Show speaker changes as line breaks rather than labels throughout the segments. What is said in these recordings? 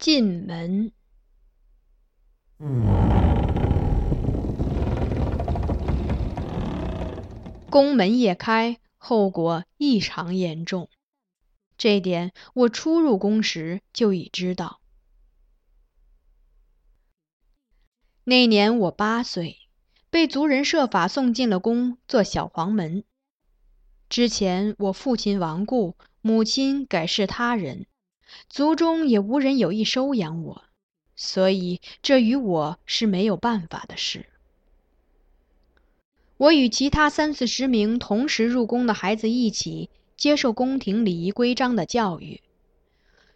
进门。宫门夜开，后果异常严重。这点我初入宫时就已知道。那年我八岁，被族人设法送进了宫，做小黄门。之前我父亲亡故，母亲改侍他人，族中也无人有意收养我，所以这与我是没有办法的事。我与其他三四十名同时入宫的孩子一起接受宫廷礼仪规章的教育，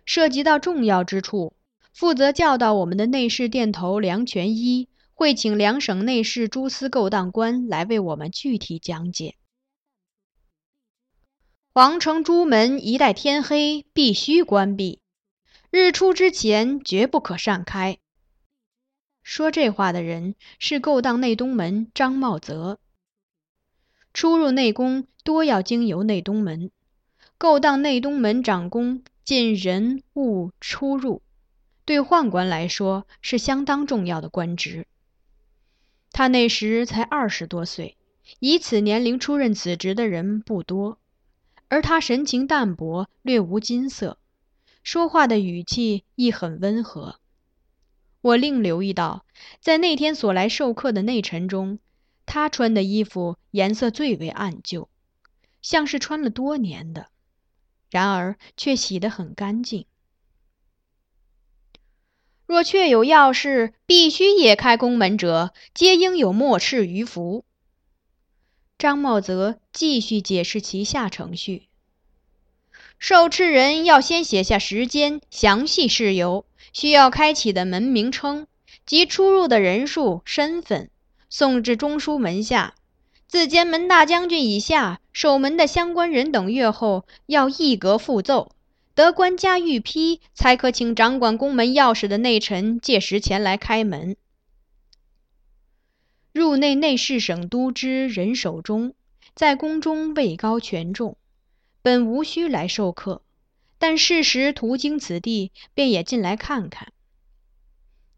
涉及到重要之处，负责教导我们的内侍殿头梁全一会请两省内侍诸司勾当官来为我们具体讲解。皇城朱门一旦天黑必须关闭，日出之前绝不可擅开。说这话的人是勾当内东门张茂泽。出入内宫多要经由内东门，勾当内东门长宫进人物出入，对宦官来说是相当重要的官职。他那时才二十多岁，以此年龄出任此职的人不多，而他神情淡泊，略无金色，说话的语气亦很温和。我另留意到，在那天所来授课的内臣中。他穿的衣服颜色最为暗旧，像是穿了多年的，然而却洗得很干净。若确有要事必须也开宫门者，皆应有末敕于服。张茂泽继续解释其下程序：受持人要先写下时间、详细事由、需要开启的门名称及出入的人数、身份。送至中书门下，自监门大将军以下守门的相关人等阅后，要一格复奏，得官家御批，才可请掌管宫门钥匙的内臣届时前来开门。内内侍省都知人守中在宫中位高权重，本无需来授课，但事时途经此地，便也进来看看。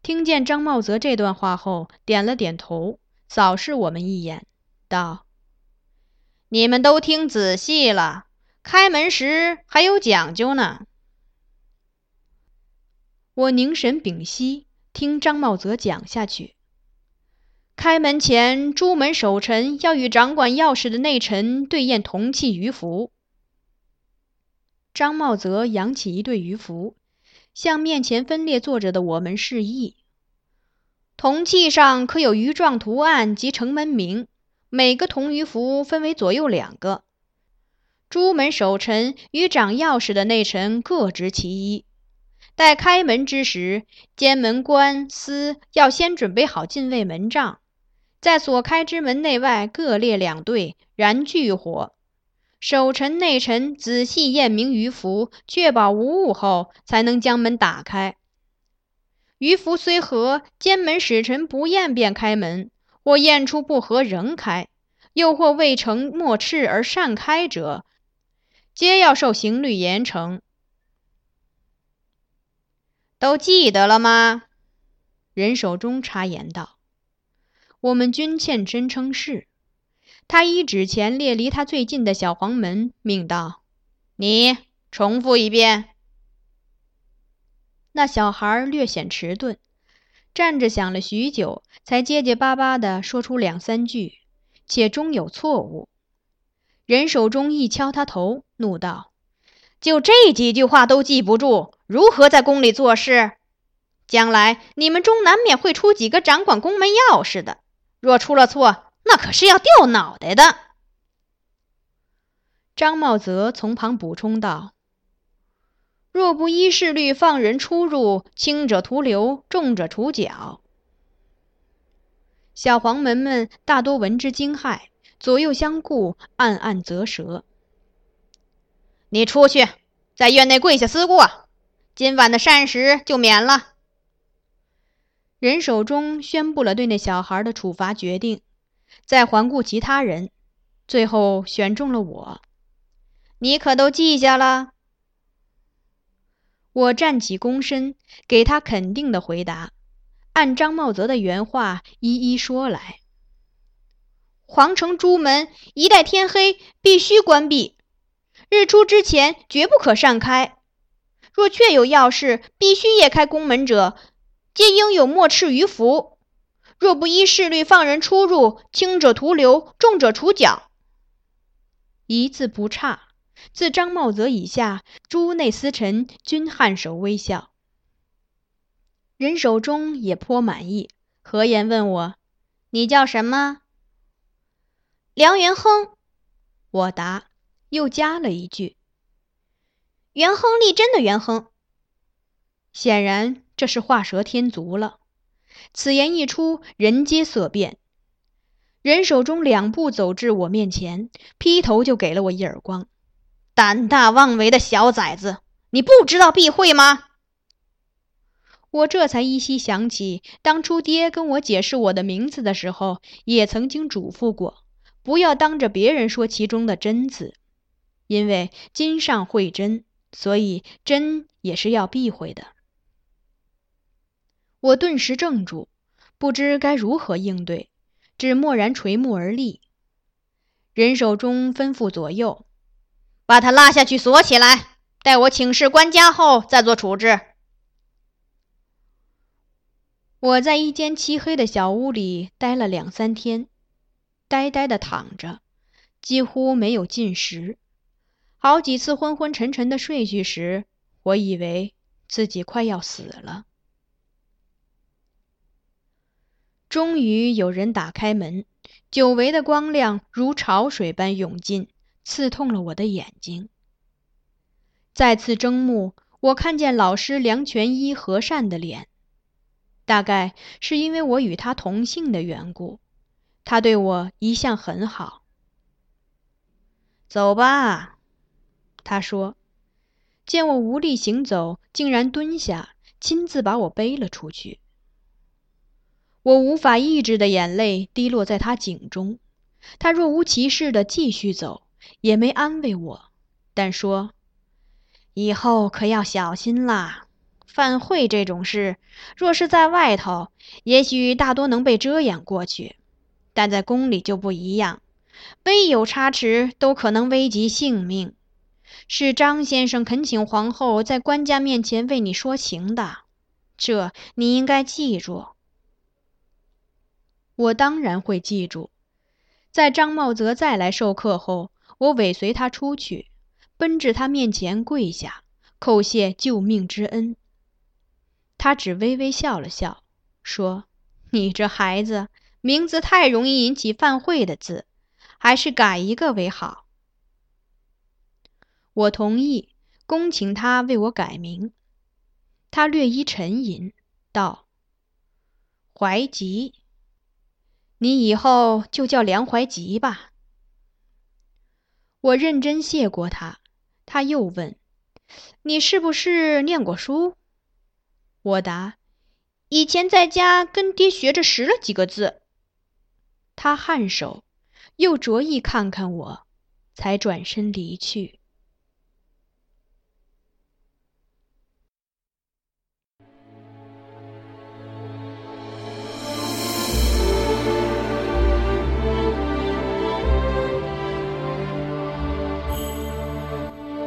听见张茂泽这段话后，点了点头。扫视我们一眼，道：“你们都听仔细了，开门时还有讲究呢。”我凝神屏息，听张茂泽讲下去。开门前，朱门守臣要与掌管钥匙的内臣对验铜器鱼符。张茂泽扬起一对鱼符，向面前分列坐着的我们示意。铜器上刻有鱼状图案及城门名，每个铜鱼符分为左右两个。朱门守臣与掌钥匙的内臣各执其一。待开门之时，监门官司要先准备好禁卫门帐，在所开之门内外各列两队，燃炬火。守臣内臣仔细验明鱼符，确保无误后，才能将门打开。鱼符虽合，监门使臣不验便开门，或验出不合仍开，又或未成末敕而擅开者，皆要受刑律严惩。都记得了吗？人手中插言道：“我们均欠身称是。”他依指前列离他最近的小黄门，命道：“你重复一遍。”那小孩略显迟钝，站着想了许久，才结结巴巴地说出两三句，且终有错误。人手中一敲他头，怒道：“就这几句话都记不住，如何在宫里做事？将来你们中难免会出几个掌管宫门钥匙的，若出了错，那可是要掉脑袋的。”张茂泽从旁补充道。若不依事律放人出入，轻者徒留，重者处绞。小黄门们大多闻之惊骇，左右相顾，暗暗啧舌。你出去，在院内跪下思过，今晚的膳食就免了。人手中宣布了对那小孩的处罚决定，再环顾其他人，最后选中了我。你可都记下了？我站起躬身，给他肯定的回答，按张茂泽的原话一一说来。皇城朱门一待天黑必须关闭，日出之前绝不可擅开。若确有要事必须夜开宫门者，皆应有墨敕于府。若不依事律放人出入，轻者徒留，重者处绞。一字不差。自张茂泽以下，诸内司臣均颔首微笑。任守忠也颇满意，何言问我：“你叫什么？”梁元亨。我答，又加了一句：“元亨利贞的元亨。”显然这是画蛇添足了。此言一出，人皆色变。人手中两步走至我面前，劈头就给了我一耳光。胆大妄为的小崽子，你不知道避讳吗？我这才依稀想起，当初爹跟我解释我的名字的时候，也曾经嘱咐过，不要当着别人说其中的“真”字，因为金上会真，所以“真”也是要避讳的。我顿时怔住，不知该如何应对，只默然垂目而立。人手中吩咐左右。把他拉下去锁起来，待我请示官家后再做处置。我在一间漆黑的小屋里待了两三天，呆呆的躺着，几乎没有进食。好几次昏昏沉沉的睡去时，我以为自己快要死了。终于有人打开门，久违的光亮如潮水般涌进。刺痛了我的眼睛。再次睁目，我看见老师梁全一和善的脸，大概是因为我与他同姓的缘故，他对我一向很好。走吧，他说。见我无力行走，竟然蹲下，亲自把我背了出去。我无法抑制的眼泪滴落在他颈中，他若无其事的继续走。也没安慰我，但说：“以后可要小心啦。犯会这种事，若是在外头，也许大多能被遮掩过去；但在宫里就不一样，微有差池都可能危及性命。是张先生恳请皇后在官家面前为你说情的，这你应该记住。”我当然会记住。在张茂泽再来授课后。我尾随他出去，奔至他面前跪下，叩谢救命之恩。他只微微笑了笑，说：“你这孩子名字太容易引起犯讳的字，还是改一个为好。”我同意，恭请他为我改名。他略一沉吟，道：“怀吉，你以后就叫梁怀吉吧。”我认真谢过他，他又问：“你是不是念过书？”我答：“以前在家跟爹学着识了几个字。”他颔首，又着意看看我，才转身离去。